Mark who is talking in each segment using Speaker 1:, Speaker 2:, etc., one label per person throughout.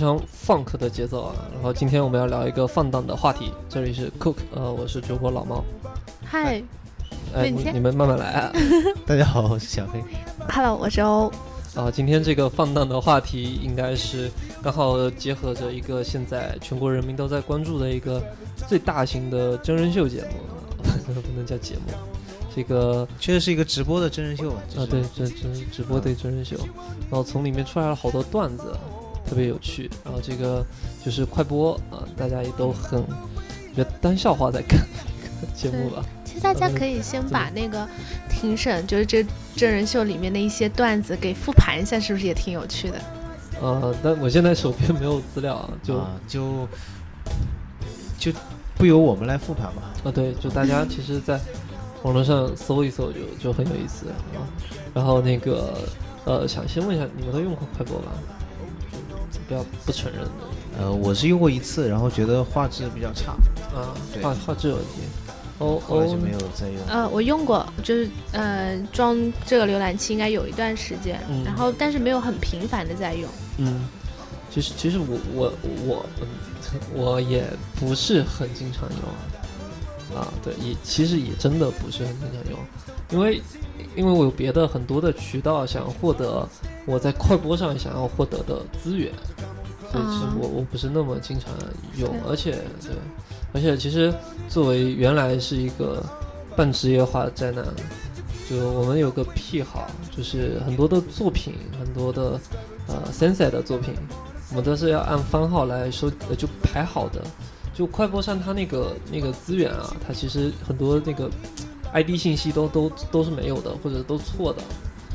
Speaker 1: 哇，非常 funk 的节奏啊！然后今天我们要聊一个放荡的话题，这里是 Cook，呃，我是主播老猫。
Speaker 2: 嗨，
Speaker 1: 哎，
Speaker 2: 你
Speaker 1: 你们慢慢来啊！
Speaker 3: 大家好，我是小黑。
Speaker 2: Hello，我是欧。
Speaker 1: 啊，今天这个放荡的话题应该是刚好结合着一个现在全国人民都在关注的一个最大型的真人秀节目，不能叫节目，这个
Speaker 3: 确实是一个直播的真人秀啊。
Speaker 1: 啊，对，直直直播对真人秀，然后从里面出来了好多段子，特别有趣。然后这个就是快播啊，大家也都很觉得当笑话在看 节目吧。
Speaker 2: 其实大家可以先把那个庭审，就是这真人秀里面的一些段子给复盘一下，是不是也挺有趣的？
Speaker 1: 呃，但我现在手边没有资料啊，就
Speaker 3: 就就不由我们来复盘吧。
Speaker 1: 啊对，就大家其实，在网络上搜一搜就就很有意思啊。然后那个呃，想先问一下，你们都用过快播吧？不要不承认的。
Speaker 3: 呃，我是用过一次，然后觉得画质比较差，
Speaker 1: 啊，画画质有问题。哦哦
Speaker 3: 就没有再用。
Speaker 2: 呃，我用过，就是呃装这个浏览器应该有一段时间，
Speaker 1: 嗯。
Speaker 2: 然后但是没有很频繁的在用。
Speaker 1: 嗯，其实其实我我我嗯我也不是很经常用啊，对，也其实也真的不是很经常用，因为因为我有别的很多的渠道想获得我在快播上想要获得的资源，所以其实
Speaker 2: 嗯
Speaker 1: 我我不是那么经常用，而且对，而且其实作为原来是一个半职业化的宅男。就我们有个癖好，就是很多的作品，很多的呃 Sensei 的作品，我们都是要按番号来收，呃就排好的。就快播上它那个那个资源啊，它其实很多那个 ID 信息都都都是没有的，或者都错的。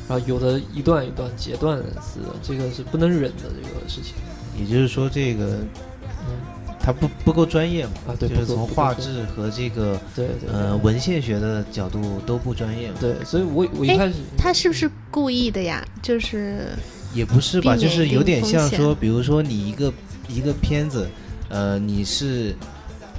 Speaker 1: 然后有的一段一段截断死的，这个是不能忍的这个事情。
Speaker 3: 也就是说，这个
Speaker 1: 嗯
Speaker 3: 它不不够专业嘛？
Speaker 1: 啊，对，
Speaker 3: 就是从画，质和这个
Speaker 1: 对对
Speaker 3: 呃文献学的角度都不专业嘛。
Speaker 1: 对，所以我我一
Speaker 2: 哎
Speaker 1: 开始
Speaker 2: 他是不是故意的呀？就是
Speaker 3: 也不是吧，就是有点像说，比如说你一个一个片子，呃，你是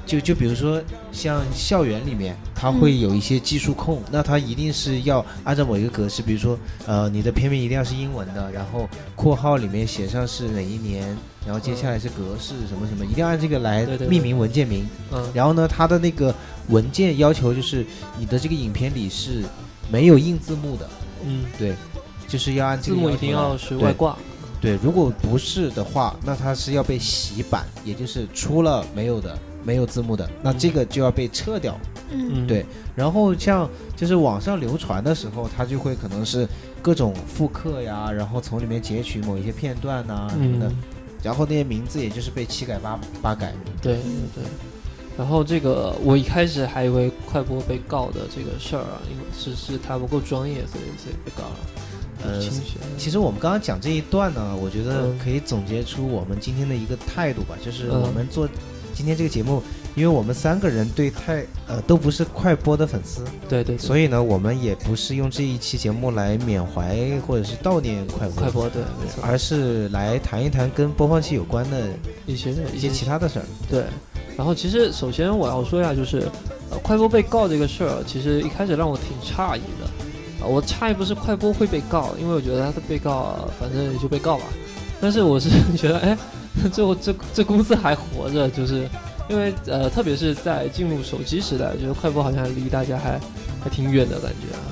Speaker 3: 就就比如说像校园里面，它会
Speaker 2: 嗯
Speaker 3: 有一些技术控，那它一定是要按照某一个格式，比如说呃，你的片名一定要是英文的，然后括号里面写上是哪一年，然后接下来是格式什么什么，一定要按这个来命名文件名。
Speaker 1: 嗯
Speaker 3: 然后呢，它的那个文件要求就是你的这个影片里是没有印字幕的，
Speaker 1: 嗯，
Speaker 3: 对，就是要按这
Speaker 1: 字幕一定要是外挂。
Speaker 3: 对，如果不是的话，那它是要被洗版，也就是出了没有的、没有字幕的，那这个就要被撤掉。
Speaker 2: 嗯
Speaker 1: 嗯，
Speaker 3: 对然后像就是网上流传的时候，它就会可能是各种复刻呀，然后从里面截取某一些片段呐、什么的，
Speaker 1: 嗯，
Speaker 3: 然后那些名字也就是被七改八八改。
Speaker 1: 对对对。然后这个我一开始还以为快播被告的这个事儿啊，因为是是他不够专业，所以所以被告了。
Speaker 3: 呃其实我们刚刚讲这一段呢，我觉得
Speaker 1: 嗯
Speaker 3: 可以总结出我们今天的一个态度吧，就是
Speaker 1: 嗯
Speaker 3: 我们做今天这个节目，因为我们三个人对太呃都不是快播的粉丝，
Speaker 1: 对对对，
Speaker 3: 所以呢，我们也不是用这一期节目来缅怀或者是悼念快播，
Speaker 1: 快播对没错，
Speaker 3: 而是来谈一谈跟播放器有关的
Speaker 1: 一些
Speaker 3: 一些其他的事儿。
Speaker 1: 对。然后其实首先我要说一下，就是呃快播被告这个事儿，其实一开始让我挺诧异的。啊、我诧异不是快播会被告，因为我觉得他的被告反正也就被告吧。但是我是觉得，哎，最后这这公司还活着，就是因为呃，特别是在进入手机时代，觉得快播好像离大家还还挺远的感觉啊。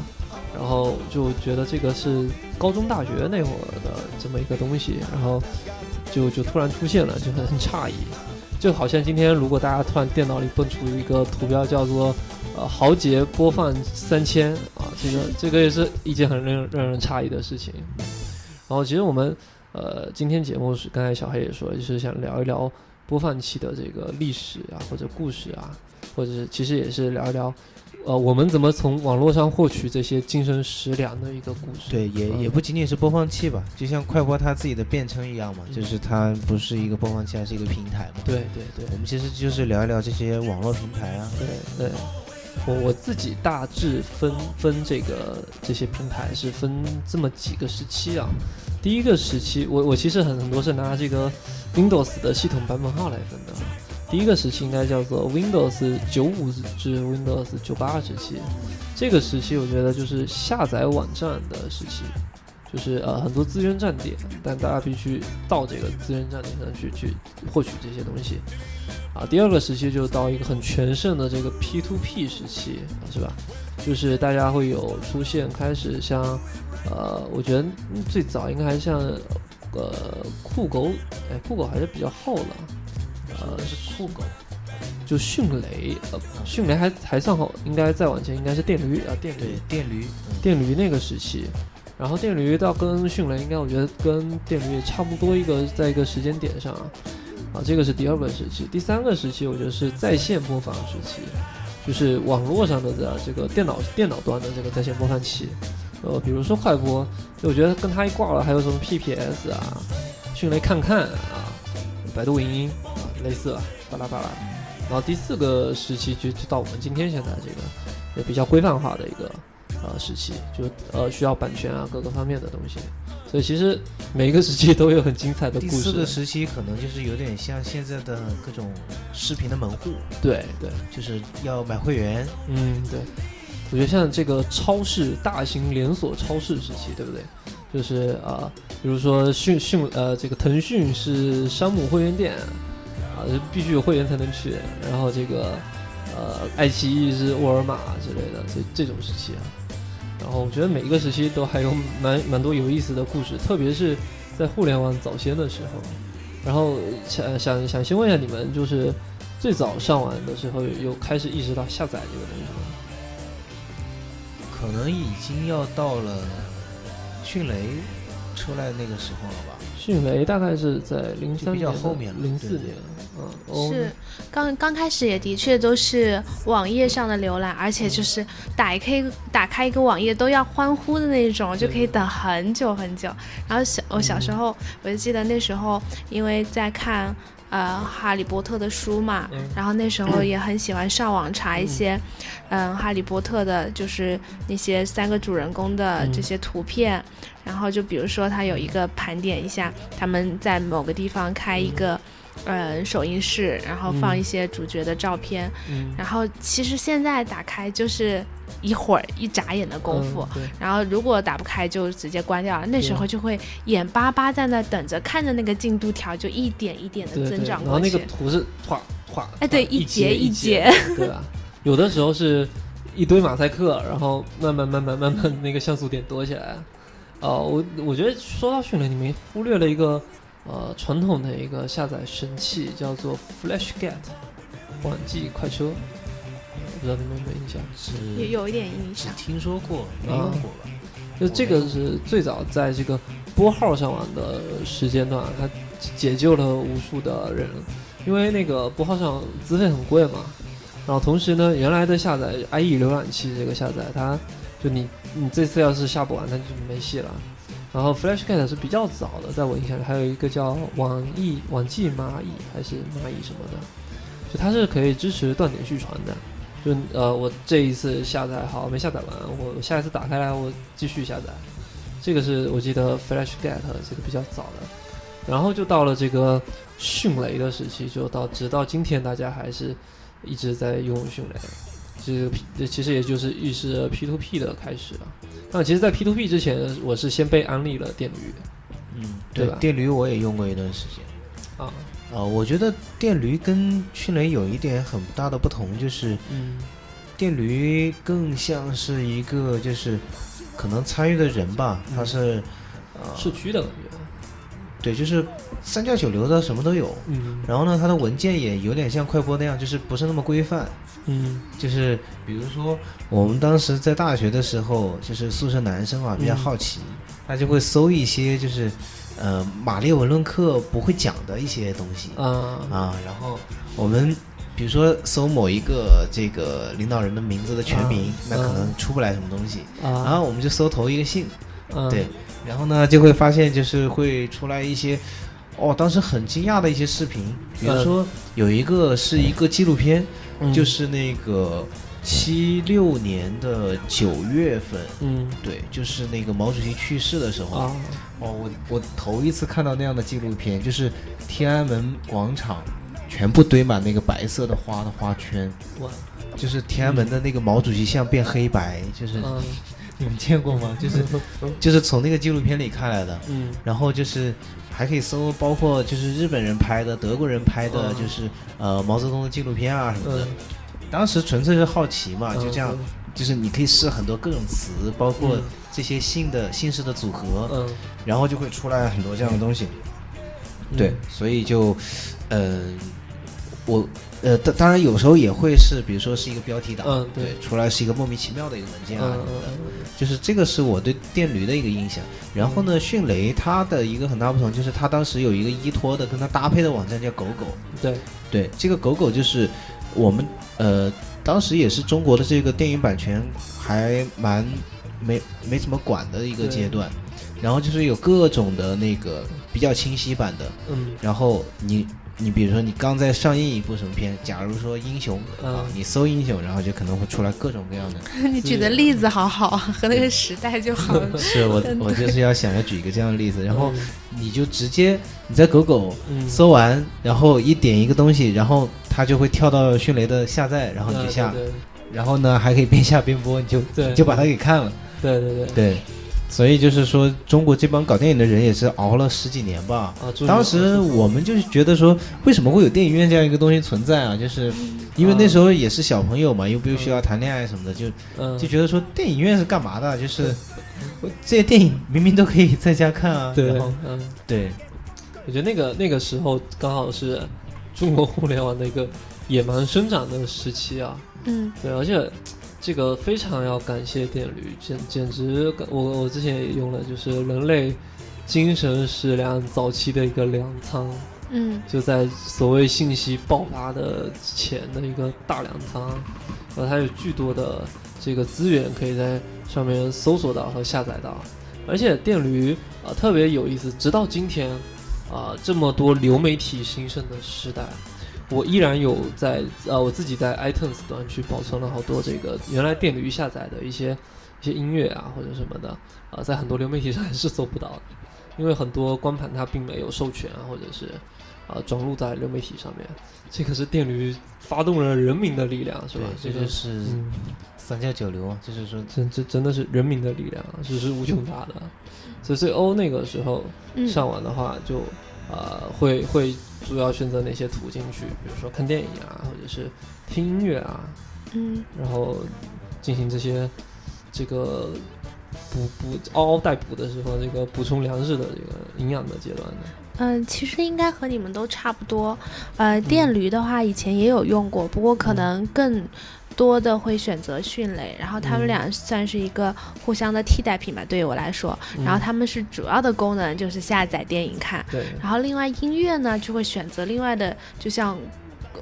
Speaker 1: 然后就觉得这个是高中、大学那会儿的这么一个东西，然后就就突然出现了，就很很诧异。就好像今天如果大家突然电脑里蹦出一个图标叫做呃豪杰播放三千啊，这个这个也是一件很让让人诧异的事情。然后其实我们呃今天节目是刚才小黑也说，就是想聊一聊播放器的这个历史啊或者故事啊，或者是其实也是聊一聊呃我们怎么从网络上获取这些精神食粮的一个故事。
Speaker 3: 对，也
Speaker 1: 嗯
Speaker 3: 也不仅仅是播放器吧，就像快播它自己的辩称一样嘛，
Speaker 1: 嗯
Speaker 3: 就是它不是一个播放器，还是一个平台嘛。
Speaker 1: 对对对
Speaker 3: 我们其实就是聊一聊这些网络平台啊。
Speaker 1: 对对，我我自己大致分分这个这些平台是分这么几个时期啊。第一个时期，我我其实很很多是拿这个 Windows 的系统版本号来分的。第一个时期应该叫做 Windows 九五至 Windows 九八时期，这个时期我觉得就是下载网站的时期，就是呃很多资源站点，但大家必须到这个资源站点上去去获取这些东西。啊，第二个时期就到一个很全盛的这个 P to P 时期，是吧？就是大家会有出现开始像，呃，我觉得最早应该还是像，呃，酷狗，哎，酷狗还是比较后了，呃，是酷狗，就迅雷，呃，迅雷还还算好，应该再往前应该是电驴啊，电
Speaker 3: 对
Speaker 1: 驴，
Speaker 3: 电驴，嗯。
Speaker 1: 电驴那个时期，然后电驴到跟迅雷应该我觉得跟电驴也差不多一个在一个时间点上啊，啊，这个是第二个时期，第三个时期我觉得是在线播放时期，就是网络上的的这个电脑电脑端的这个在线播放器，呃，比如说快播，我觉得跟它一挂了，还有什么 PPS 啊、迅雷看看啊、百度影音啊，类似吧，巴拉巴拉。然后第四个时期就就到我们今天现在这个也比较规范化的一个呃时期，就呃需要版权啊各个方面的东西。所以其实每一个时期都有很精彩的故事
Speaker 3: 第四个。时期可能就是有点像现在的各种视频的门户，
Speaker 1: 对对，
Speaker 3: 就是要买会员，
Speaker 1: 嗯对，我觉得像这个超市大型连锁超市时期，对不对？就是呃，比如说迅迅呃，这个腾讯是山姆会员店啊，就必须有会员才能去。然后这个呃，爱奇艺是沃尔玛之类的，这这种时期啊。然后我觉得每一个时期都还有蛮蛮多有意思的故事，特别是在互联网早先的时候。然后想想想先问一下你们，就是最早上网的时候有开始意识到下载这个东西吗？
Speaker 3: 可能已经要到了迅雷出来那个时候了吧？
Speaker 1: 迅雷大概是在零三年
Speaker 3: 后面
Speaker 1: 零四年，嗯，哦
Speaker 2: 是刚刚开始也的确都是网页上的浏览，而且就是打开打开一个网页都要欢呼的那种，就可以等很久很久。然后小我小时候我就记得那时候因为在看。呃，哈利波特的书嘛，
Speaker 1: 嗯。
Speaker 2: 然后那时候也很喜欢上网查一些，嗯，哈利波特的，就是那些三个主人公的
Speaker 1: 嗯。
Speaker 2: 这些图片，然后就比如说他有一个盘点一下，他们在某个地方开一个，呃，首映式，然后放
Speaker 1: 嗯
Speaker 2: 一些主角的照片，
Speaker 1: 嗯，
Speaker 2: 然后其实现在打开就是一会儿一眨眼的功夫。
Speaker 1: 嗯
Speaker 2: 然后如果打不开就直接关掉了，那时候就会眼巴巴在那等着，看着那个进度条就一点一点的增长过去。
Speaker 1: 然后那个图是画画，
Speaker 2: 哎对
Speaker 1: 一
Speaker 2: 一节
Speaker 1: 一
Speaker 2: 一节，
Speaker 1: 对吧？有的时候是一堆马赛克，然后慢慢慢慢慢慢那个像素点多起来。呃，我我觉得说到训练，你们忽略了一个呃传统的一个下载神器，叫做 FlashGet 网际快车，不知道你们有没有印象？
Speaker 3: 是
Speaker 2: 也有一点印
Speaker 3: 只
Speaker 2: 象。
Speaker 3: 听说过，没用过吧？
Speaker 1: 就这个是最早在这个拨号上网的时间段，它解救了无数的人，因为那个拨号上资费很贵嘛。然后同时呢，原来的下载 IE 浏览器这个下载，它就你你这次要是下不完，它就没戏了。然后 FlashGet 是比较早的，在我印象里还有一个叫网易网际蚂蚁还是蚂蚁什么的，就它是可以支持断点续传的。就呃，我这一次下载好没下载完，我下一次打开来我继续下载。这个是我记得 FlashGet 这个比较早的，然后就到了这个迅雷的时期，就到直到今天大家还是一直在用迅雷。这这其实也就是预示着 P to P 的开始了。但其实，在 P to P 之前，我是先被安利了电驴。
Speaker 3: 嗯，
Speaker 1: 对吧？
Speaker 3: 电驴我也用过一段时间。
Speaker 1: 啊，
Speaker 3: 啊、我觉得电驴跟迅雷有一点很大的不同，就是
Speaker 1: 嗯。
Speaker 3: 电驴更像是一个就是可能参与的人吧，他
Speaker 1: 嗯
Speaker 3: 是呃
Speaker 1: 社区的感觉，
Speaker 3: 对，就是三教九流的什么都有。
Speaker 1: 嗯
Speaker 3: 然后呢，它的文件也有点像快播那样，就是不是那么规范。
Speaker 1: 嗯
Speaker 3: 就是比如说，我们当时在大学的时候，就是宿舍男生啊比较
Speaker 1: 嗯
Speaker 3: 好奇，他就会搜一些就是，呃，马列文论课不会讲的一些东西
Speaker 1: 啊
Speaker 3: 啊。然后我们比如说搜某一个这个领导人的名字的全名，
Speaker 1: 啊
Speaker 3: 那可能出不来什么东西，然
Speaker 1: 啊
Speaker 3: 后我们就搜头一个姓，
Speaker 1: 啊
Speaker 3: 对，然后呢就会发现就是会出来一些。哦，当时很惊讶的一些视频，比如
Speaker 1: 嗯。
Speaker 3: 说有一个是一个纪录片，
Speaker 1: 嗯。
Speaker 3: 就是那个七六年的九月份，
Speaker 1: 嗯。
Speaker 3: 对，就是那个毛主席去世的时候。
Speaker 1: 啊
Speaker 3: 哦，我我头一次看到那样的纪录片，就是天安门广场全部堆满那个白色的花的花圈，
Speaker 1: 哇。
Speaker 3: 就是天安门的那个毛主席像变黑白，就是、
Speaker 1: 嗯
Speaker 3: 你们见过吗？就是就是从那个纪录片里看来的，
Speaker 1: 嗯。
Speaker 3: 然后就是还可以搜，包括就是日本人拍的、德国人拍的，
Speaker 1: 嗯。
Speaker 3: 就是呃毛泽东的纪录片啊什么的。
Speaker 1: 嗯。
Speaker 3: 当时纯粹是好奇嘛，就这样，
Speaker 1: 嗯。
Speaker 3: 就是你可以试很多各种词，包括
Speaker 1: 嗯。
Speaker 3: 这些姓的姓氏的组合，
Speaker 1: 嗯，
Speaker 3: 然后就会出来很多这样的东西。
Speaker 1: 嗯。
Speaker 3: 对，所以就，呃，我呃当当然有时候也会是，比如说是一个标题党，
Speaker 1: 嗯对
Speaker 3: 对，出来是一个莫名其妙的一个文件啊
Speaker 1: 嗯
Speaker 3: 什么的。
Speaker 1: 嗯
Speaker 3: 就是这个是我对电驴的一个印象。然后呢，迅雷它的一个很大不同就是它当时有一个依托的跟它搭配的网站叫狗狗。
Speaker 1: 对，
Speaker 3: 对，这个狗狗就是我们呃当时也是中国的这个电影版权还蛮没没怎么管的一个阶段。然后就是有各种的那个比较清晰版的，
Speaker 1: 嗯
Speaker 3: 然后你你比如说你刚在上映一部什么片，假如说英雄啊
Speaker 1: 嗯，
Speaker 3: 你搜英雄，然后就可能会出来各种各样的。
Speaker 2: 你举的例子好好啊，和那个时代就好。
Speaker 3: 是我我就是要想要举一个这样的例子，然后
Speaker 1: 嗯
Speaker 3: 你就直接你在狗狗
Speaker 1: 嗯
Speaker 3: 搜完，然后一点一个东西，然后它就会跳到迅雷的下载，然后你就下，
Speaker 1: 对
Speaker 3: 然后呢还可以边下边播，你就你就把它给看了。
Speaker 1: 对对对对
Speaker 3: 对，所以就是说中国这帮搞电影的人也是熬了十几年吧。
Speaker 1: 啊，
Speaker 3: 当时我们就是觉得说，为什么会有电影院这样一个东西存在啊？就是因为那时候也是小朋友嘛，又不需要谈恋爱什么的，就
Speaker 1: 嗯
Speaker 3: 就觉得说电影院是干嘛的？就是我这些电影明明都可以在家看啊。
Speaker 1: 对
Speaker 3: 然后
Speaker 1: 嗯，
Speaker 3: 对，
Speaker 1: 我觉得那个那个时候刚好是中国互联网的一个野蛮生长的时期啊，
Speaker 2: 嗯
Speaker 1: 对，而且这个非常要感谢电驴，简简直我我之前也用了，就是人类精神食粮早期的一个粮仓，
Speaker 2: 嗯
Speaker 1: 就在所谓信息爆发的前的一个大粮仓，然后它有巨多的这个资源可以在上面搜索到和下载到，而且电驴啊、呃特别有意思，直到今天啊、这么多流媒体兴盛的时代。我依然有在呃我自己在 iTunes 端去保存了好多这个原来电驴下载的一些一些音乐啊或者什么的啊、在很多流媒体上还是搜不到的，因为很多光盘它并没有授权啊或者是啊、转入在流媒体上面，这个是电驴发动了人民的力量是吧？
Speaker 3: 这
Speaker 1: 个
Speaker 3: 就是
Speaker 1: 嗯，
Speaker 3: 三教九流啊，就是说
Speaker 1: 真这真的是人民的力量，是是无穷大的。所以所以欧那个时候
Speaker 2: 嗯
Speaker 1: 上网的话就，呃会会主要选择哪些途径去，比如说看电影啊，或者是听音乐啊，
Speaker 2: 嗯
Speaker 1: 然后进行这些这个补补嗷嗷待哺的时候，这个补充粮食的这个营养的阶段呢。
Speaker 2: 嗯，其实应该和你们都差不多。呃，电驴的话以前也有用过，不过可
Speaker 1: 嗯
Speaker 2: 能更多的会选择迅雷，然后他们
Speaker 1: 嗯。
Speaker 2: 俩算是一个互相的替代品吧，对于我来说。然后
Speaker 1: 嗯。
Speaker 2: 他们是主要的功能就是下载电影看，
Speaker 1: 对，
Speaker 2: 然后另外音乐呢就会选择另外的，就像。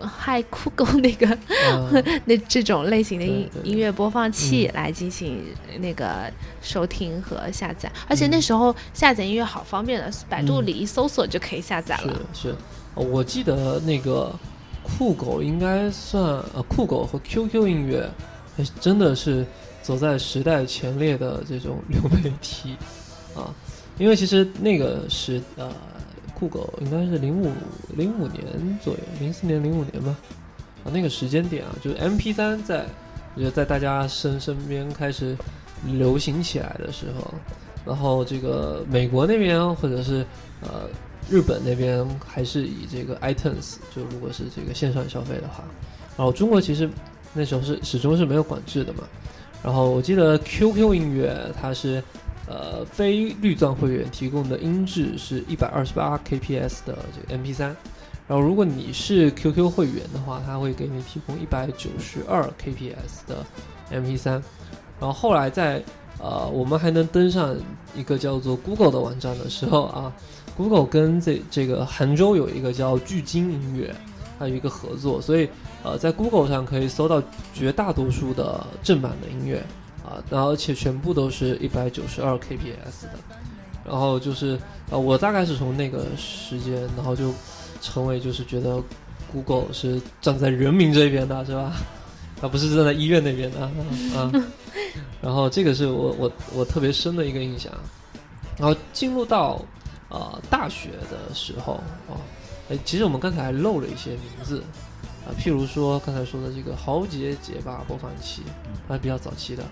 Speaker 2: 嗨酷狗那个
Speaker 1: 嗯。
Speaker 2: 那这种类型的音音乐播放器
Speaker 1: 嗯。
Speaker 2: 来进行那个收听和下载，而且那
Speaker 1: 嗯
Speaker 2: 时候下载音乐好方便的，百度
Speaker 1: 嗯。
Speaker 2: 里一搜索就可以下载了。
Speaker 1: 是我记得那个酷狗应该算呃酷狗和 QQ 音乐，真的是走在时代前列的这种流媒体啊，因为其实那个是呃酷狗应该是零五零五年左右，零四年零五年吧，啊那个时间点啊，就是 MP 3在我觉得在大家身身边开始流行起来的时候，然后这个美国那边或者是呃日本那边还是以这个 iTunes，就如果是这个线上消费的话，然后中国其实那时候是始终是没有管制的嘛。然后我记得 QQ 音乐它是呃非绿钻会员提供的音质是一百二十八 kps 的这个 MP 3然后如果你是 QQ 会员的话，它会给你提供一百九十二 kps 的 MP 3然后后来在呃我们还能登上一个叫做 Google 的网站的时候啊。Google 跟这这个杭州有一个叫聚金音乐，还有一个合作，所以呃，在 Google 上可以搜到绝大多数的正版的音乐啊，然后而且全部都是一百九十二 kps 的，然后就是呃，我大概是从那个时间，然后就成为就是觉得 Google 是站在人民这边的，是吧？啊不是站在医院那边的啊。然后这个是我我我特别深的一个印象，然后进入到。呃，大学的时候啊，哎，其实我们刚才还漏了一些名字啊，譬如说刚才说的这个豪杰杰霸播放器，还是比较早期的。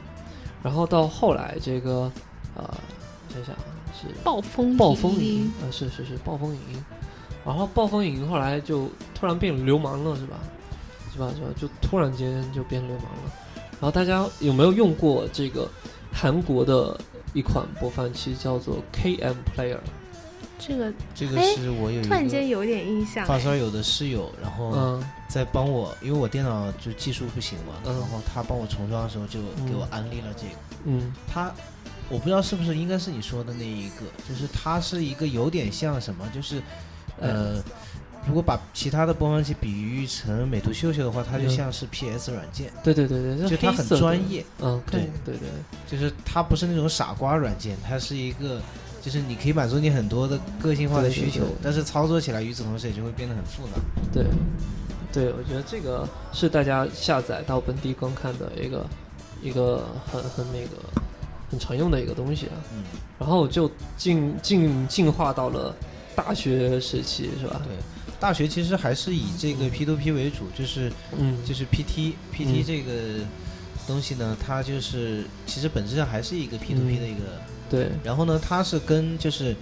Speaker 1: 然后到后来这个呃，想想啊是
Speaker 2: 暴风
Speaker 1: 暴风影
Speaker 2: 影
Speaker 1: 音，呃，是是是暴风影音，然后暴风影音后来就突然变流氓了，是吧？是吧？是吧？就突然间就变流氓了。然后大家有没有用过这个韩国的一款播放器，叫做 KM Player？
Speaker 2: 这个
Speaker 3: 这个
Speaker 2: 哎
Speaker 3: 是我有一
Speaker 2: 突然间有点印象哎。
Speaker 3: 发烧友的室友，然后
Speaker 1: 嗯
Speaker 3: 在帮我，因为我电脑就技术不行嘛，
Speaker 1: 嗯
Speaker 3: 然后他帮我重装的时候就给我安利了这个。
Speaker 1: 嗯
Speaker 3: 他，我不知道是不是应该是你说的那一个，就是它是一个有点像什么，就是呃，如果把其他的播放器比喻成美图秀秀的话，它就
Speaker 1: 嗯
Speaker 3: 像是 PS 软件，
Speaker 1: 对对对对，
Speaker 3: 就它很专业，
Speaker 1: 嗯，
Speaker 3: 对
Speaker 1: 对对对，
Speaker 3: 就是它不是那种傻瓜软件，它是一个。就是你可以满足你很多的个性化的需求
Speaker 1: 对，
Speaker 3: 但是操作起来与此同时也就会变得很复杂。
Speaker 1: 对，对，我觉得这个是大家下载到本地观看的一个一个很很那个很常用的一个东西啊。
Speaker 3: 嗯，
Speaker 1: 然后就进进进化到了大学时期，是吧？
Speaker 3: 对，大学其实还是以这个 P to P 为主，就是
Speaker 1: 嗯，
Speaker 3: 就是 PT PT
Speaker 1: 嗯
Speaker 3: 这个东西呢，它就是其实本质上还是一个 P to P
Speaker 1: 嗯
Speaker 3: 的一个，
Speaker 1: 对，
Speaker 3: 然后呢，它是跟就是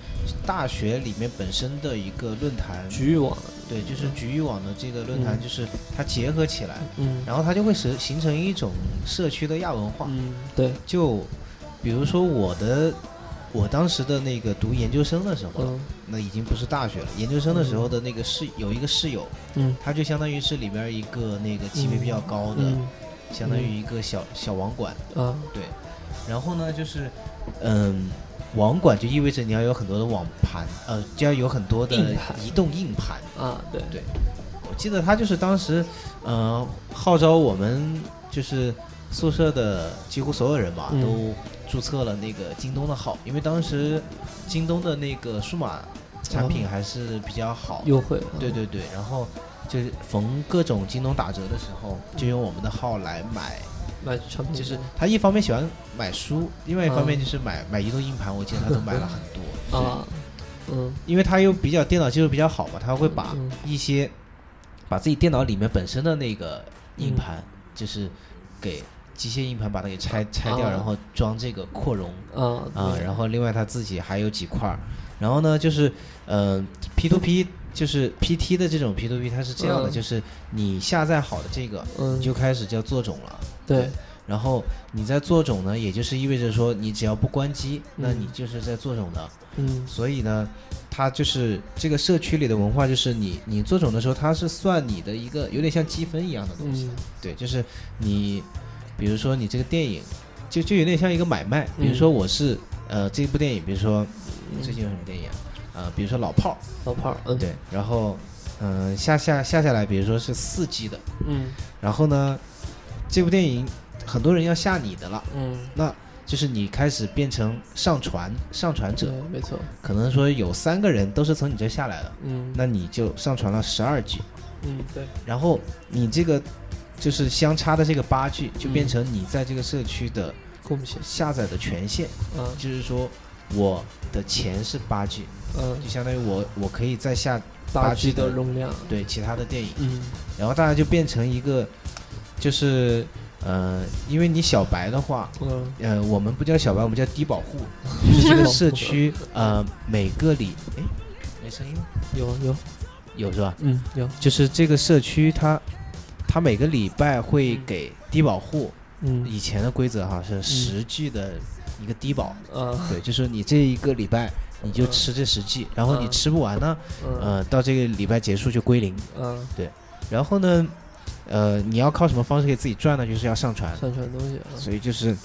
Speaker 3: 大学里面本身的一个论坛，
Speaker 1: 局域网，
Speaker 3: 对，就是局域网的这个论坛，
Speaker 1: 嗯
Speaker 3: 就是它结合起来，
Speaker 1: 嗯。
Speaker 3: 然后它就会形形成一种社区的亚文化。
Speaker 1: 嗯，对，
Speaker 3: 就比如说我的，我当时的那个读研究生的时候，
Speaker 1: 嗯。
Speaker 3: 那已经不是大学了，研究生的时候的那个室有一个室友，
Speaker 1: 嗯。
Speaker 3: 他就相当于是里边一个那个级别比较高的。
Speaker 1: 嗯。
Speaker 3: 相当于一个小小网管，
Speaker 1: 啊
Speaker 3: 对。然后呢，就是，嗯，网管就意味着你要有很多的网盘，呃，就要有很多的移动硬盘。
Speaker 1: 啊，对
Speaker 3: 对我记得他就是当时，呃，号召我们就是宿舍的几乎所有人吧，
Speaker 1: 嗯
Speaker 3: 都注册了那个京东的号，因为当时京东的那个数码产品还是比较好。
Speaker 1: 优惠，啊
Speaker 3: 对对对，然后就是逢各种京东打折的时候，就用我们的号来买。
Speaker 1: 买产品
Speaker 3: 就是他一方面喜欢买书，另外一方面
Speaker 1: 嗯
Speaker 3: 就是买、买移动硬盘，我记得他都买了很多。
Speaker 1: 啊，嗯。
Speaker 3: 因为他又比较电脑技术比较好嘛，他会把
Speaker 1: 嗯
Speaker 3: 一些把自己电脑里面本身的那个硬盘，就是给机械硬盘把它给拆拆掉，
Speaker 1: 啊
Speaker 3: 然后装这个扩容
Speaker 1: 啊
Speaker 3: 啊，然后另外他自己还有几块儿，然后呢就是嗯、P to P 就是 PT 的这种 P to P，它是这样的，
Speaker 1: 嗯。
Speaker 3: 就是你下载好的这个，就开始叫做种了。
Speaker 1: 对。
Speaker 3: 然后你在做种呢，也就是意味着说，你只要不关机，那
Speaker 1: 嗯
Speaker 3: 你就是在做种的。
Speaker 1: 嗯。
Speaker 3: 所以呢，它就是这个社区里的文化，就是你你做种的时候，它是算你的一个有点像积分一样的东西。
Speaker 1: 嗯。
Speaker 3: 对，就是你，比如说你这个电影，就就有点像一个买卖。比如
Speaker 1: 嗯
Speaker 3: 说我是、呃这部电影，比如说最近有什么电影啊？呃，比如说老炮儿，
Speaker 1: 老炮儿，嗯。
Speaker 3: 对，然后嗯、下下下下来，比如说是四 G 的，
Speaker 1: 嗯。
Speaker 3: 然后呢，这部电影很多人要下你的了。
Speaker 1: 嗯，
Speaker 3: 那就是你开始变成上传上传者，，
Speaker 1: 没错，
Speaker 3: 可能说有三个人都是从你这下来的，
Speaker 1: 嗯。
Speaker 3: 那你就上传了十二 G，
Speaker 1: 嗯对，
Speaker 3: 然后你这个就是相差的这个八 G 就
Speaker 1: 嗯
Speaker 3: 变成你在这个社区的
Speaker 1: 贡献，
Speaker 3: 下载的权限，
Speaker 1: 嗯。
Speaker 3: 就是说我的钱是八 G，
Speaker 1: 嗯。
Speaker 3: 就相当于我我可以再下
Speaker 1: 八
Speaker 3: G
Speaker 1: 的容量，
Speaker 3: 对其他的电影，
Speaker 1: 嗯。
Speaker 3: 然后大家就变成一个就是呃，因为你小白的话，
Speaker 1: 嗯。
Speaker 3: 呃，我们不叫小白，我们叫低保户，就 是这个社区，呃，每个礼，哎，没声音吗？
Speaker 1: 有有，
Speaker 3: 有是吧？
Speaker 1: 嗯有，
Speaker 3: 就是这个社区它，它每个礼拜会
Speaker 1: 嗯。
Speaker 3: 给低保户，
Speaker 1: 嗯。
Speaker 3: 以前的规则哈是十 G 的一个低保，
Speaker 1: 嗯
Speaker 3: 对，就是你这一个礼拜你就吃这十 G，然后你
Speaker 1: 嗯
Speaker 3: 吃不完呢，
Speaker 1: 嗯。
Speaker 3: 呃，到这个礼拜结束就归零，
Speaker 1: 嗯，对
Speaker 3: 然后呢，呃，你要靠什么方式给自己赚呢？就是要上传，
Speaker 1: 上传东西啊，
Speaker 3: 所以就是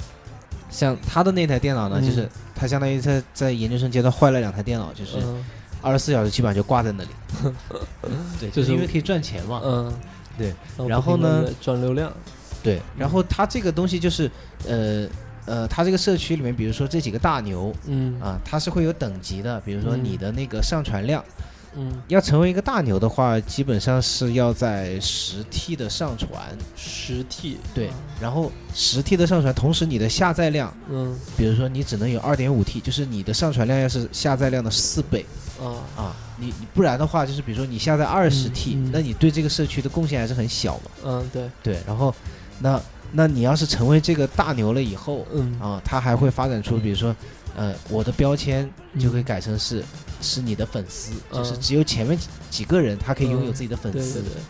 Speaker 3: 像他的那台电脑呢，
Speaker 1: 嗯。
Speaker 3: 就是他相当于在在研究生阶段坏了两台电脑，就是
Speaker 1: 嗯。
Speaker 3: 二十四小时基本上就挂在那里。对，
Speaker 1: 就
Speaker 3: 就是是因为可以赚钱嘛。
Speaker 1: 嗯。
Speaker 3: 对，
Speaker 1: 然
Speaker 3: 然后呢
Speaker 1: 赚流量，
Speaker 3: 对，然后他这个东西就是，呃呃，他这个社区里面，比如说这几个大牛
Speaker 1: 嗯。
Speaker 3: 啊，它是会有等级的，比如说
Speaker 1: 嗯。
Speaker 3: 你的那个上传量，
Speaker 1: 嗯，
Speaker 3: 要成为一个大牛的话，基本上是要在十 T 的上传，
Speaker 1: 十 T，
Speaker 3: 对，然后十 T 的上传，同时你的下载量。
Speaker 1: 嗯。
Speaker 3: 比如说你只能有二点五 T，就是你的上传量要是下载量的四倍。
Speaker 1: 啊。
Speaker 3: 啊，你你不然的话，就是比如说你下载二十 T，、
Speaker 1: 嗯嗯。
Speaker 3: 那你对这个社区的贡献还是很小嘛。
Speaker 1: 嗯对，
Speaker 3: 对，然后那那你要是成为这个大牛了以后
Speaker 1: 嗯。
Speaker 3: 啊，它还会发展出，比如说，呃，我的标签就可以改成是、是你的粉丝，就是
Speaker 1: 嗯
Speaker 3: 只有前面几几个人他可以拥有
Speaker 1: 嗯
Speaker 3: 自己的粉丝，
Speaker 1: 对对对，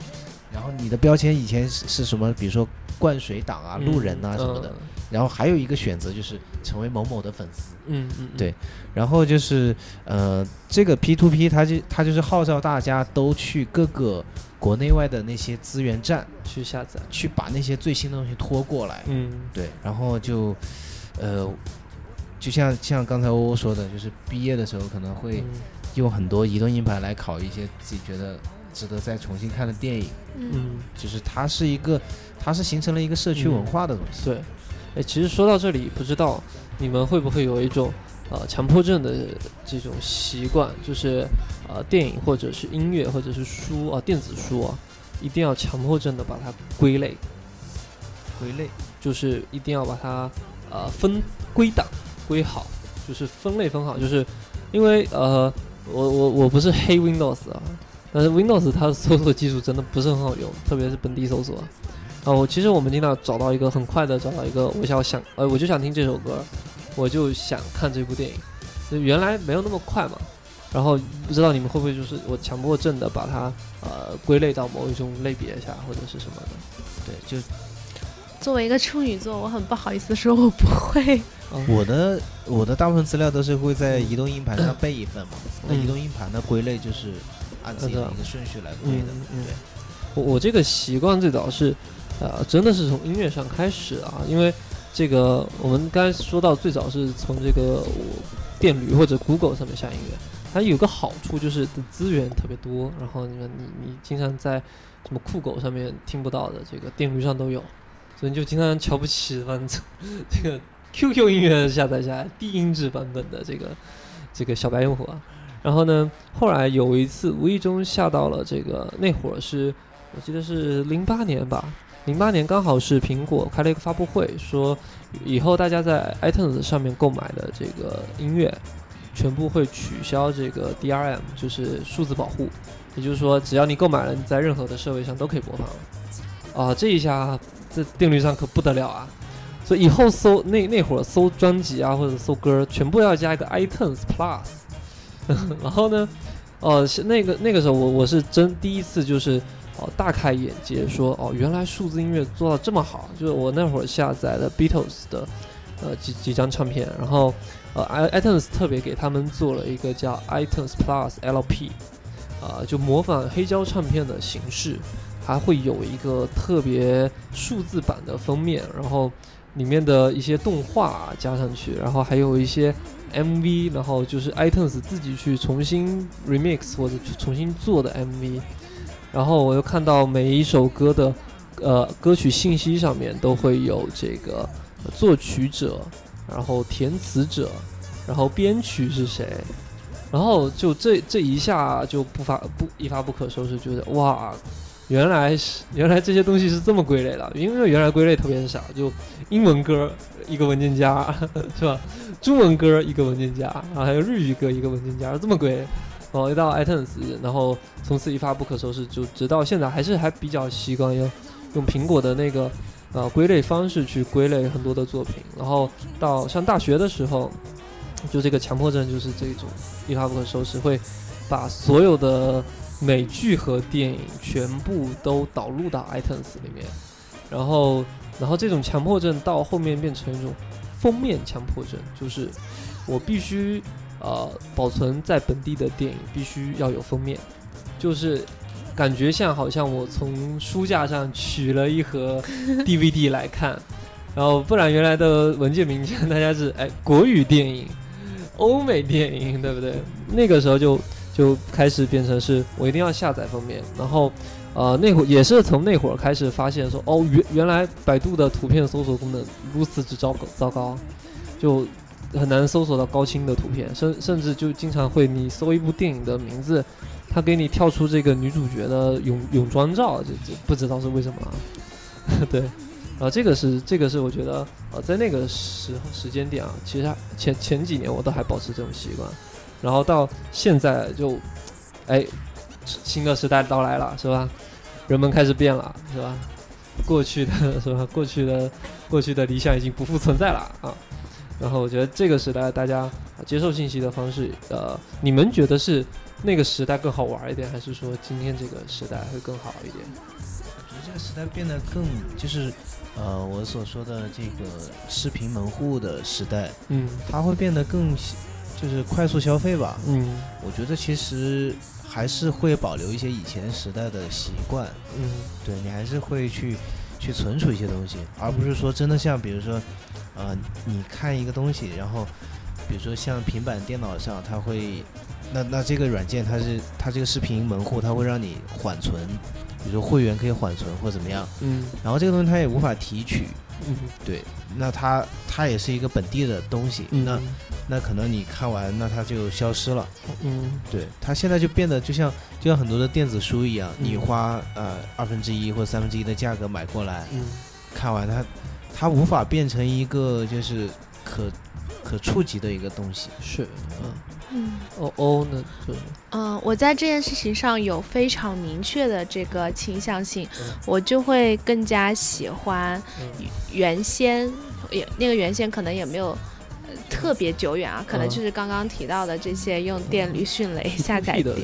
Speaker 3: 然后你的标签以前是是什么？比如说灌水党啊、路人啊什么的，然后还有一个选择就是成为某某的粉丝。
Speaker 1: 嗯，嗯嗯，
Speaker 3: 对。然后就是呃，这个 P to P 它就它就是号召大家都去各个国内外的那些资源站
Speaker 1: 去下载，
Speaker 3: 去把那些最新的东西拖过来。
Speaker 1: 嗯。
Speaker 3: 对，然后就呃，就像像刚才欧欧说的，就是毕业的时候可能会
Speaker 1: 嗯。
Speaker 3: 用很多移动硬盘来考一些自己觉得值得再重新看的电影。
Speaker 2: 嗯，
Speaker 1: 嗯，
Speaker 3: 就是它是一个，它是形成了一个社区文化的东西。
Speaker 1: 对，哎，其实说到这里，不知道你们会不会有一种呃强迫症的这种习惯，就是呃电影或者是音乐或者是书啊、电子书啊，一定要强迫症的把它归类，归类。就是一定要把它呃分归档归好，就是分类分好，就是因为呃我我我不是黑 Windows 啊，但是 Windows 它的搜索技术真的不是很好用，特别是本地搜索。啊，我其实我们经常找到一个很快的找到一个我想想呃我就想听这首歌，我就想看这部电影，就原来没有那么快嘛。然后不知道你们会不会就是我强迫症的把它呃归类到某一种类别下或者是什么的。
Speaker 3: 对，就
Speaker 2: 作为一个处女座，我很不好意思说我不会。
Speaker 1: 嗯
Speaker 3: 我的我的大部分资料都是会在移动硬盘上备一份嘛。那移动硬盘的归类就是按自己的一个顺序来归的。对，
Speaker 1: 我我这个习惯最早是，呃，真的是从音乐上开始啊，因为这个我们刚才说到最早是从这个我电驴或者 Google 上面下音乐，它有个好处就是资源特别多，然后你们你你经常在什么酷狗上面听不到的，这个电驴上都有，所以你就经常瞧不起反正 这个 QQ 音乐下载下来低音质版本的这个这个小白用户啊。然后呢，后来有一次无意中下到了这个，那会儿是我记得是零八年吧，零八年刚好是苹果开了一个发布会，说以后大家在 iTunes 上面购买的这个音乐，全部会取消这个 DRM，就是数字保护，也就是说，只要你购买了，你在任何的设备上都可以播放了。啊，这一下这定律上可不得了啊！所以以后搜那那会儿搜专辑啊或者搜歌，全部要加一个 iTunes Plus。然后呢，呃，是那个那个时候我我是真第一次就是哦大开眼界，说哦原来数字音乐做到这么好。就是我那会儿下载了 Beatles 的呃几几张唱片，然后呃 i iTunes 特别给他们做了一个叫 iTunes Plus LP，啊、就模仿黑胶唱片的形式，还会有一个特别数字版的封面，然后里面的一些动画加上去，然后还有一些 MV，然后就是 iTunes 自己去重新 remix 或者重新做的 MV，然后我又看到每一首歌的呃歌曲信息上面都会有这个作曲者，然后填词者，然后编曲是谁，然后就这这一下就不发不一发不可收拾，觉得哇。原来是原来这些东西是这么归类的，因为原来归类特别少，就英文歌一个文件夹 是吧？中文歌一个文件夹，然后还有日语歌一个文件夹，这么归。哦，一到 iTunes，然后从此一发不可收拾，就直到现在还是还比较习惯用用苹果的那个呃归类方式去归类很多的作品。然后到上大学的时候，就这个强迫症就是这种一发不可收拾，会把所有的美剧和电影全部都导入到 iTunes 里面，然后，然后这种强迫症到后面变成一种封面强迫症，就是我必须呃保存在本地的电影必须要有封面，就是感觉像好像我从书架上取了一盒 DVD 来看，然后不然原来的文件名称大家是哎国语电影、欧美电影，对不对？那个时候就。就开始变成是我一定要下载封面，然后，呃，那会儿也是从那会儿开始发现说，哦，原原来百度的图片搜索功能如此之糟糕糟糕，就很难搜索到高清的图片，甚甚至就经常会你搜一部电影的名字，它给你跳出这个女主角的泳泳装照，就就不知道是为什么、啊，对，啊，这个是这个是我觉得，呃，在那个时时间点啊，其实前前几年我都还保持这种习惯。然后到现在就，哎，新的时代到来了，是吧？人们开始变了，是吧？过去的 是吧？过去的过去的理想已经不复存在了啊。然后我觉得这个时代大家接受信息的方式，呃，你们觉得是那个时代更好玩一点，还是说今天这个时代会更好一点？
Speaker 3: 我觉得这个时代变得更就是，呃，我所说的这个视频门户的时代，
Speaker 1: 嗯
Speaker 3: 它会变得更就是快速消费吧。
Speaker 1: 嗯。
Speaker 3: 我觉得其实还是会保留一些以前时代的习惯，
Speaker 1: 嗯。
Speaker 3: 对你还是会去去存储一些东西，而不是说真的像比如说，呃，你看一个东西，然后比如说像平板电脑上，它会，那那这个软件它是它这个视频门户，它会让你缓存，比如说会员可以缓存或怎么样，
Speaker 1: 嗯。
Speaker 3: 然后这个东西它也无法提取，
Speaker 1: 嗯。
Speaker 3: 对，那它它也是一个本地的东西，
Speaker 1: 嗯，
Speaker 3: 那那可能你看完，那它就消失了。
Speaker 1: 嗯。
Speaker 3: 对，它现在就变得就像就像很多的电子书一样，
Speaker 1: 嗯。
Speaker 3: 你花呃二分之一或三分之一的价格买过来，
Speaker 1: 嗯。
Speaker 3: 看完它，它无法变成一个就是可可触及的一个东西。
Speaker 1: 是嗯
Speaker 2: 嗯。
Speaker 1: 哦哦那对
Speaker 2: 嗯、我在这件事情上有非常明确的这个倾向性，
Speaker 1: 嗯。
Speaker 2: 我就会更加喜欢
Speaker 1: 嗯。
Speaker 2: 原先也那个原先可能也没有。呃特别久远啊，可能
Speaker 1: 嗯。
Speaker 2: 就是刚刚提到的这些用电驴迅雷下载
Speaker 1: 的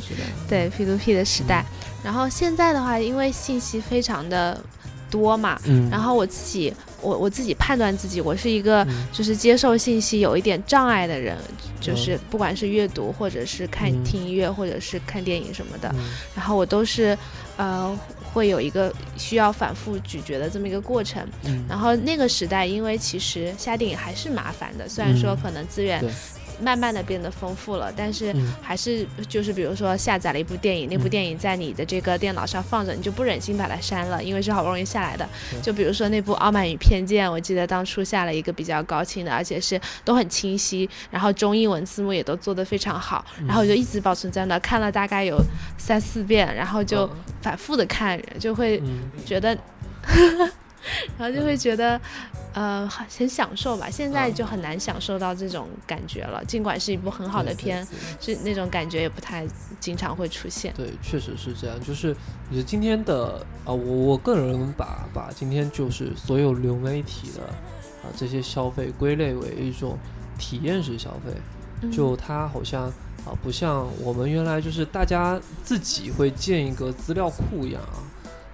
Speaker 2: 对 P to P 的时代。然后现在的话，因为信息非常的多嘛，
Speaker 1: 嗯，
Speaker 2: 然后我自己我我自己判断自己，我是一个
Speaker 1: 嗯。
Speaker 2: 就是接受信息有一点障碍的人，就是不管是阅读或者是看
Speaker 1: 嗯。
Speaker 2: 听音乐或者是看电影什么的，
Speaker 1: 嗯。
Speaker 2: 然后我都是呃会有一个需要反复咀嚼的这么一个过程。
Speaker 1: 嗯。
Speaker 2: 然后那个时代，因为其实下电影还是麻烦的，虽然说
Speaker 1: 嗯。
Speaker 2: 可能资源
Speaker 1: 对
Speaker 2: 慢慢的变得丰富了，但是
Speaker 1: 嗯。
Speaker 2: 还是就是比如说下载了一部电影，那部
Speaker 1: 嗯。
Speaker 2: 电影在你的这个电脑上放着，你就不忍心把它删了，因为是好不容易下来的。
Speaker 1: 对。
Speaker 2: 就比如说那部《傲慢与偏见》，我记得当初下了一个比较高清的，而且是都很清晰，然后中英文字幕也都做得非常好，然后我就一直保存在那，看了大概有三四遍，然后就反复的看，就会
Speaker 1: 嗯。
Speaker 2: 觉得，然后就会觉得，呃，很很享受吧。现在
Speaker 1: 嗯
Speaker 2: 就很难享受到这种感觉了，尽管是一部很好的片，是那种感觉也不太经常会出现。
Speaker 1: 对，确实是这样。就是你觉得今天的啊、我我个人把把今天就是所有流媒体的啊、这些消费归类为一种体验式消费，
Speaker 2: 嗯
Speaker 1: 就它好像啊、不像我们原来就是大家自己会建一个资料库一样啊，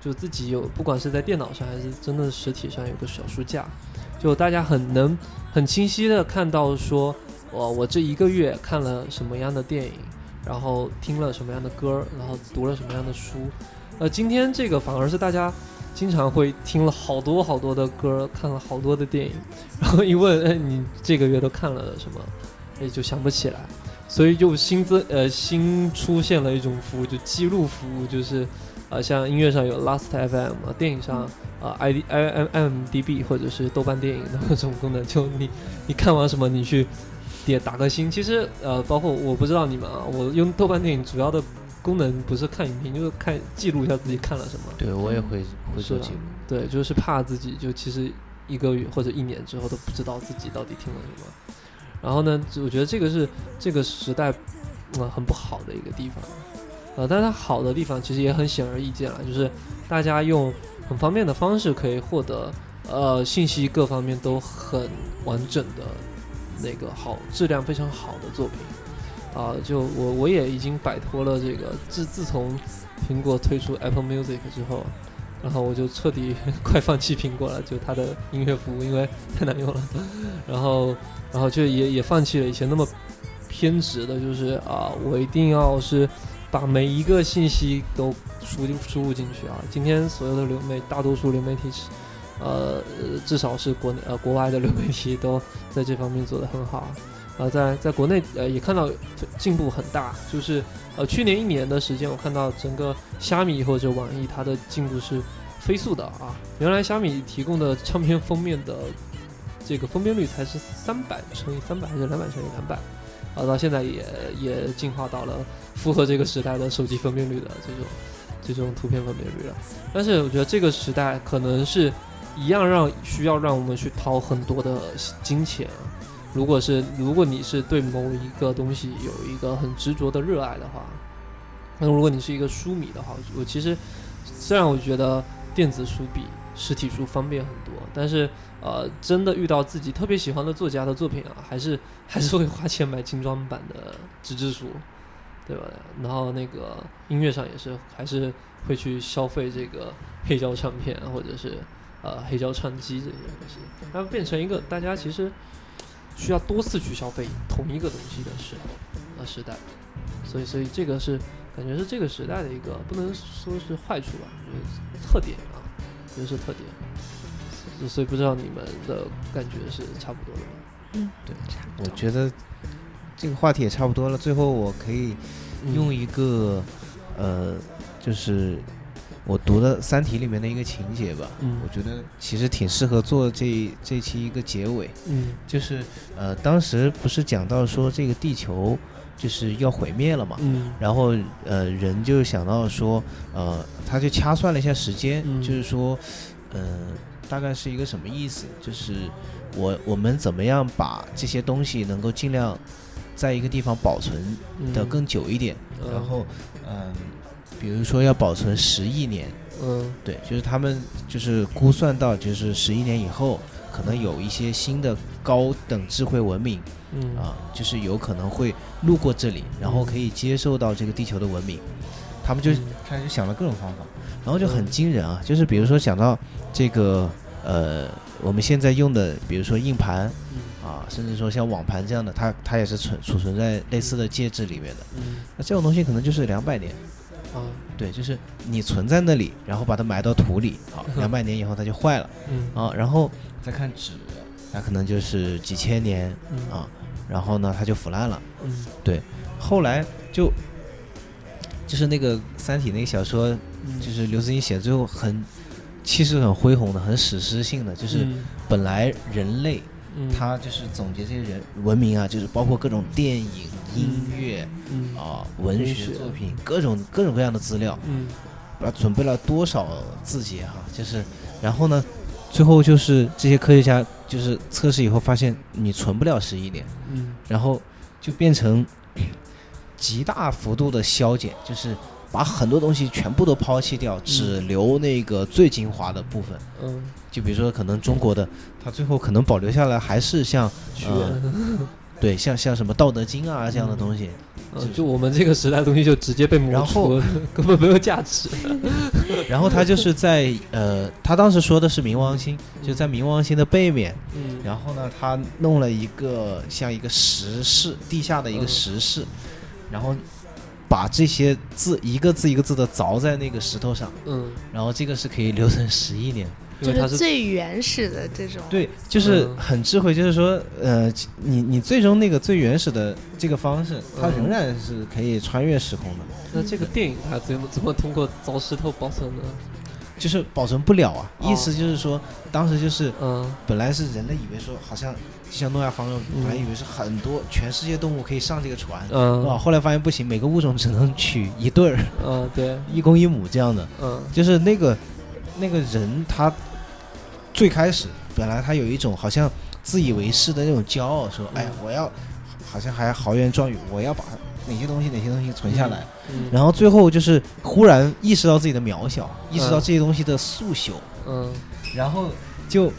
Speaker 1: 就自己有不管是在电脑上还是真的实体上有个小书架，就大家很能很清晰的看到说，我我这一个月看了什么样的电影。然后听了什么样的歌，然后读了什么样的书。呃，今天这个反而是大家经常会听了好多好多的歌，看了好多的电影，然后一问，哎，你这个月都看了什么？哎，就想不起来。所以就新增呃新出现了一种服务，就记录服务，就是呃像音乐上有 Last FM 啊，电影上啊 i d i m m d b 或者是豆瓣电影的各种功能，就你你看完什么你去点打个星。其实呃包括我不知道你们啊，我用豆瓣电影主要的功能不是看影评，就是看记录一下自己看了什么。
Speaker 3: 对我也会会做记录。
Speaker 1: 对，就是怕自己就其实一个月或者一年之后都不知道自己到底听了什么。然后呢，就我觉得这个是这个时代，呃，很不好的一个地方。呃，但是它好的地方其实也很显而易见了，就是大家用很方便的方式可以获得呃信息各方面都很完整的那个好质量非常好的作品。啊、就我我也已经摆脱了这个自自从苹果推出 Apple Music 之后，然后我就彻底 快放弃苹果了，就它的音乐服务，因为太难用了。然后，然后就也也放弃了以前那么偏执的，就是啊，我一定要是把每一个信息都输进输入进去啊。今天所有的流媒，大多数流媒体是，呃，至少是国内呃国外的流媒体都在这方面做得很好。啊，在在国内呃也看到进步很大，就是呃去年一年的时间，我看到整个虾米或者网易它的进步是飞速的啊。原来虾米提供的唱片封面的这个分辨率才是三百乘以三百还是两百乘以两百，啊，到现在也也进化到了符合这个时代的手机分辨率的这种这种图片分辨率了。但是我觉得这个时代可能是一样让需要让我们去掏很多的金钱。如果是如果你是对某一个东西有一个很执着的热爱的话，那如果你是一个书迷的话，我其实虽然我觉得电子书比实体书方便很多。但是呃，真的遇到自己特别喜欢的作家的作品啊，还是 还是会花钱买精装版的纸质书，对吧？然后那个音乐上也是，还是会去消费这个黑胶唱片或者是呃黑胶唱机这些东西，然后变成一个大家其实需要多次去消费同一个东西的时候呃时代，所以所以这个是感觉是这个时代的一个不能说是坏处吧，就是特点啊，觉得是特点。所所以不知道你们的感觉是差不多的吗？
Speaker 2: 嗯，
Speaker 3: 对
Speaker 2: 差不多。
Speaker 3: 我觉得这个话题也差不多了。最后我可以用一个、呃，就是我读的《三体》里面的一个情节吧。
Speaker 1: 嗯
Speaker 3: 我觉得其实挺适合做这这期一个结尾，
Speaker 1: 嗯
Speaker 3: 就是呃，当时不是讲到说这个地球就是要毁灭了嘛，
Speaker 1: 嗯
Speaker 3: 然后呃，人就想到说，呃，他就掐算了一下时间，
Speaker 1: 嗯
Speaker 3: 就是说，呃，大概是一个什么意思？就是我我们怎么样把这些东西能够尽量在一个地方保存
Speaker 1: 嗯
Speaker 3: 的更久一点，
Speaker 1: 嗯。
Speaker 3: 然后嗯、比如说要保存十亿年，
Speaker 1: 嗯。
Speaker 3: 对，就是他们就是估算到就是十亿年以后，可能有一些新的高等智慧文明。
Speaker 1: 嗯。
Speaker 3: 啊，就是有可能会路过这里，然后可以接受到这个地球的文明，他们就
Speaker 1: 嗯。
Speaker 3: 开始想了各种方法，然后就很惊人啊，就是比如说想到这个呃，我们现在用的，比如说硬盘
Speaker 1: 嗯。
Speaker 3: 啊，甚至说像网盘这样的，它它也是存储存在类似的介质里面的，
Speaker 1: 嗯。
Speaker 3: 那这种东西可能就是两百年，
Speaker 1: 啊。
Speaker 3: 对，就是你存在那里，然后把它埋到土里，啊，两百年以后它就坏了。
Speaker 1: 嗯。
Speaker 3: 啊，然后再看纸，那可能就是几千年
Speaker 1: 嗯。
Speaker 3: 啊，然后呢它就腐烂了。
Speaker 1: 嗯。
Speaker 3: 后来就就是那个《三体》那个小说，
Speaker 1: 嗯。
Speaker 3: 就是刘慈欣写的最后很气势很恢宏的，很史诗性的，就是
Speaker 1: 嗯。
Speaker 3: 本来人类
Speaker 1: 嗯。
Speaker 3: 他就是总结这些人文明啊，就是包括各种电影、音乐
Speaker 1: 嗯。
Speaker 3: 啊、文
Speaker 1: 文学
Speaker 3: 学作品，各种各种各样的资料，
Speaker 1: 嗯。
Speaker 3: 啊，准备了多少字节哈、就是然后呢，最后就是这些科学家就是测试以后发现你存不了十亿年。
Speaker 1: 嗯。
Speaker 3: 然后就变成极大幅度的消减，就是把很多东西全部都抛弃掉，只留那个最精华的部分。
Speaker 1: 嗯
Speaker 3: 就比如说，可能中国的，它最后可能保留下来还是像
Speaker 1: 学
Speaker 3: 对像像什么《道德经》啊这样的东西。
Speaker 1: 嗯就我们这个时代的东西就直接被磨
Speaker 3: 然后
Speaker 1: 除了，根本没有价值。
Speaker 3: 然后他就是在呃，他当时说的是冥王星，就在冥王星的背面，
Speaker 1: 嗯
Speaker 3: 然后呢，他弄了一个像一个石室，地下的一个
Speaker 1: 嗯
Speaker 3: 石室，然后把这些字一个字一个字的凿在那个石头上，
Speaker 1: 嗯，
Speaker 3: 然后这个是可以留存十亿年。
Speaker 2: 就是
Speaker 1: 因为它是
Speaker 2: 最原始的这种。
Speaker 3: 对，就是
Speaker 1: 嗯
Speaker 3: 很智慧，就是说，呃，你你最终那个最原始的这个方式，它
Speaker 1: 嗯
Speaker 3: 仍然是可以穿越时空的，
Speaker 1: 那这个电影它怎么怎么通过凿石头保存呢？
Speaker 3: 就是保存不了啊。
Speaker 1: 哦
Speaker 3: 意思就是说，当时就是
Speaker 1: 嗯
Speaker 3: 本来是人类以为说，好像就像诺亚方舟，
Speaker 1: 嗯。
Speaker 3: 本来以为是很多全世界动物可以上这个船，哇，
Speaker 1: 嗯
Speaker 3: 后来发现不行，每个物种只能取一对儿，
Speaker 1: 嗯对。
Speaker 3: 一公一母这样的。
Speaker 1: 嗯。
Speaker 3: 就是那个那个人，他最开始本来他有一种好像自以为是的那种骄傲，说，哎呀，我要好像还豪言壮语，我要把哪些东西哪些东西存下来。
Speaker 1: 嗯
Speaker 3: 然后最后就是忽然意识到自己的渺小，意识到这些东西的速朽，
Speaker 1: 嗯。
Speaker 3: 然后就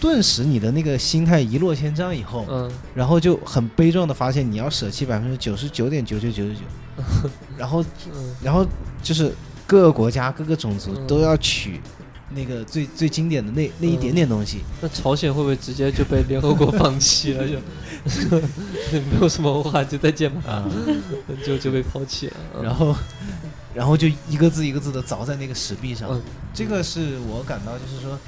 Speaker 3: 顿时你的那个心态一落千丈以后，
Speaker 1: 嗯。
Speaker 3: 然后就很悲壮的发现你要舍弃百分之九十九点九九九九九，然后
Speaker 1: 嗯。
Speaker 3: 然后就是各个国家各个种族
Speaker 1: 嗯。
Speaker 3: 都要取那个最最经典的那那一点点东西，
Speaker 1: 那朝鲜会不会直接就被联合国放弃了？就？没有什么文化，就再见吧，
Speaker 3: 啊，
Speaker 1: 就就被抛弃了。嗯。
Speaker 3: 然后然后就一个字一个字的凿在那个石壁上，
Speaker 1: 嗯。
Speaker 3: 这个是我感到就是说，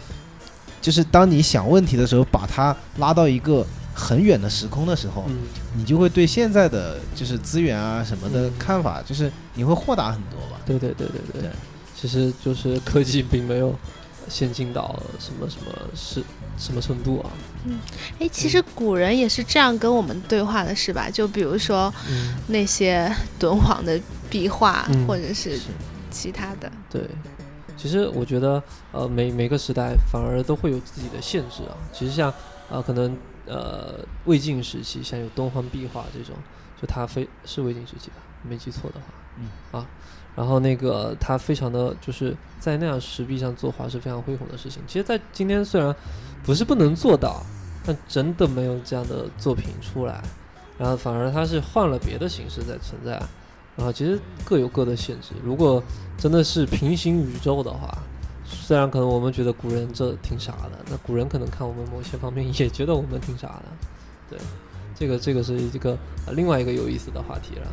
Speaker 3: 就是当你想问题的时候，把它拉到一个很远的时空的时候，
Speaker 1: 嗯
Speaker 3: 你就会对现在的就是资源啊什么的
Speaker 1: 嗯
Speaker 3: 看法，就是你会豁达很多吧。
Speaker 1: 对对对对对
Speaker 3: 对，
Speaker 1: 其实就是科技并没有先进到什么什么是什么程度啊。
Speaker 2: 嗯哎，其实古人也是这样跟我们对话的，是吧？就比如说
Speaker 1: 嗯，
Speaker 2: 那些敦煌的壁画，
Speaker 1: 嗯
Speaker 2: 或者是
Speaker 3: 是
Speaker 2: 其他的。
Speaker 1: 对。其实我觉得，呃，每每个时代反而都会有自己的限制啊。其实像，呃，可能呃魏晋时期，像有敦煌壁画这种，就它非是魏晋时期吧，没记错的话，
Speaker 3: 嗯
Speaker 1: 啊，然后那个他非常的就是在那样石壁上作画是非常恢宏的事情。其实，在今天虽然不是不能做到，但真的没有这样的作品出来。然后反而它是换了别的形式在存在。然后其实各有各的限制。如果真的是平行宇宙的话，虽然可能我们觉得古人这挺傻的，那古人可能看我们某些方面 也觉得我们挺傻的。对，这个这个是一个呃另外一个有意思的话题了。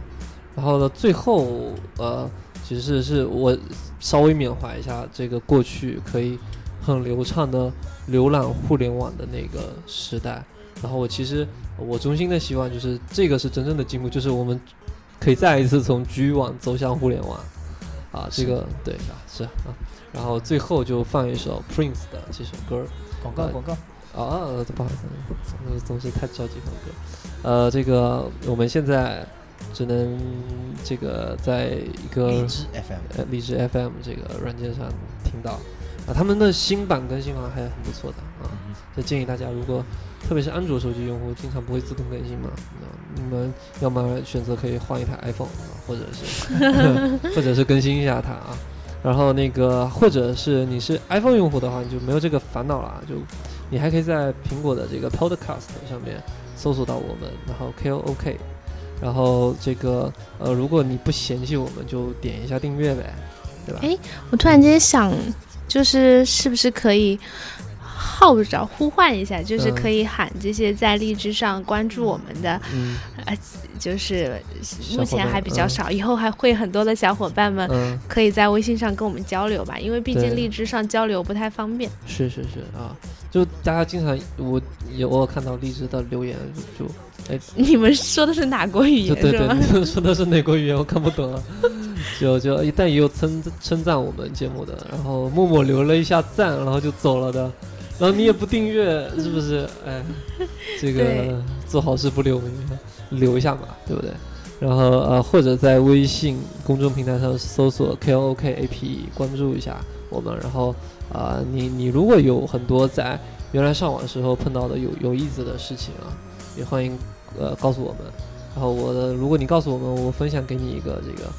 Speaker 1: 然后呢，最后呃，其实是我稍微缅怀一下这个过去可以很流畅的浏览互联网的那个时代。然后我其实我衷心的希望就是这个是真正的进步，就是我们可以再一次从局域网走向互联网。啊，这个对啊是啊。然后最后就放一首 Prince 的这首歌。
Speaker 3: 广告广告。
Speaker 1: 啊，不好意思，总总是太着急放歌。呃，这个我们现在。只能这个在一个
Speaker 3: 荔枝 FM
Speaker 1: 呃荔枝 FM 这个软件上听到啊，他们的新版更新好像还很不错的啊，就建议大家如果特别是安卓手机用户，经常不会自动更新嘛，那你们要么选择可以换一台 iPhone，或者是 或者是更新一下它啊，然后那个或者是你是 iPhone 用户的话，你就没有这个烦恼了，就你还可以在苹果的这个 Podcast 上面搜索到我们，然后 KOK。然后这个呃，如果你不嫌弃我们，就点一下订阅呗，对吧？
Speaker 2: 哎，我突然间想，就是是不是可以号召呼唤一下，就是可以喊这些在荔枝上关注我们的，呃，就是目前还比较少，以后还会很多的小伙伴们可以在微信上跟我们交流吧，因为毕竟荔枝上交流不太方便。
Speaker 1: 是是是啊，就大家经常我有我看到荔枝的留言就。哎，
Speaker 2: 你们说的是哪国语言？
Speaker 1: 对对对，你们说的是哪国语言？我看不懂啊。就就，但也有称称赞我们节目的，然后默默留了一下赞，然后就走了的。然后你也不订阅，是不是？哎，这个做好事不留名，留一下嘛，对不对？然后呃，或者在微信公众平台上搜索 K O K A P E，关注一下我们。然后啊，你你如果有很多在原来上网时候碰到的有有意思的事情啊，也欢迎。呃，告诉我们，然后我的，如果你告诉我们，我分享给你一个这个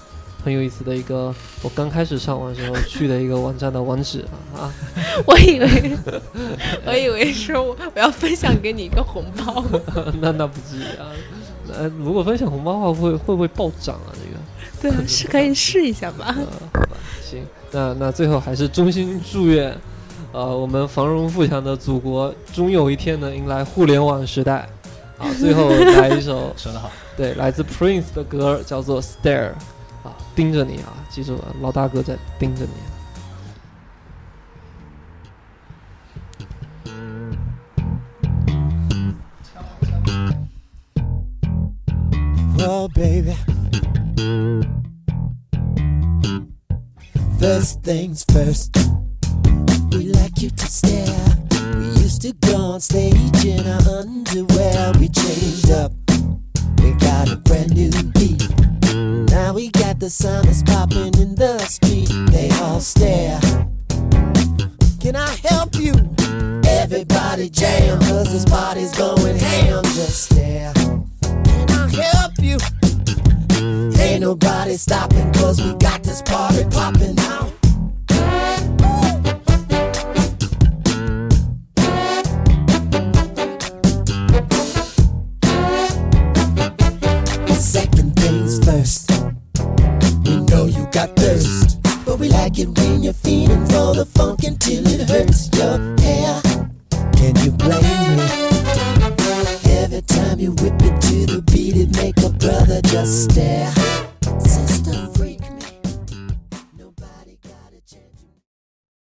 Speaker 1: 很有意思的一个我刚开始上网时候去的一个网站的网址啊。
Speaker 2: 我以为，我以为说我我要分享给你一个红包。
Speaker 1: 那那不至于啊。那，如果分享红包的话，会会不会暴涨啊？这个。
Speaker 2: 对啊，是可以试一下吧。
Speaker 1: 好吧，行，那那最后还是衷心祝愿，呃，我们繁荣富强的祖国终有一天能迎来互联网时代。好，最后来一首，
Speaker 3: 说得好，
Speaker 1: 对，来自 Prince 的歌，叫做 Stare，啊，盯着你啊，记住了，老大哥在盯着你。
Speaker 4: Oh baby, first things first, we like you to stare. used to go on stage in our the sound is popping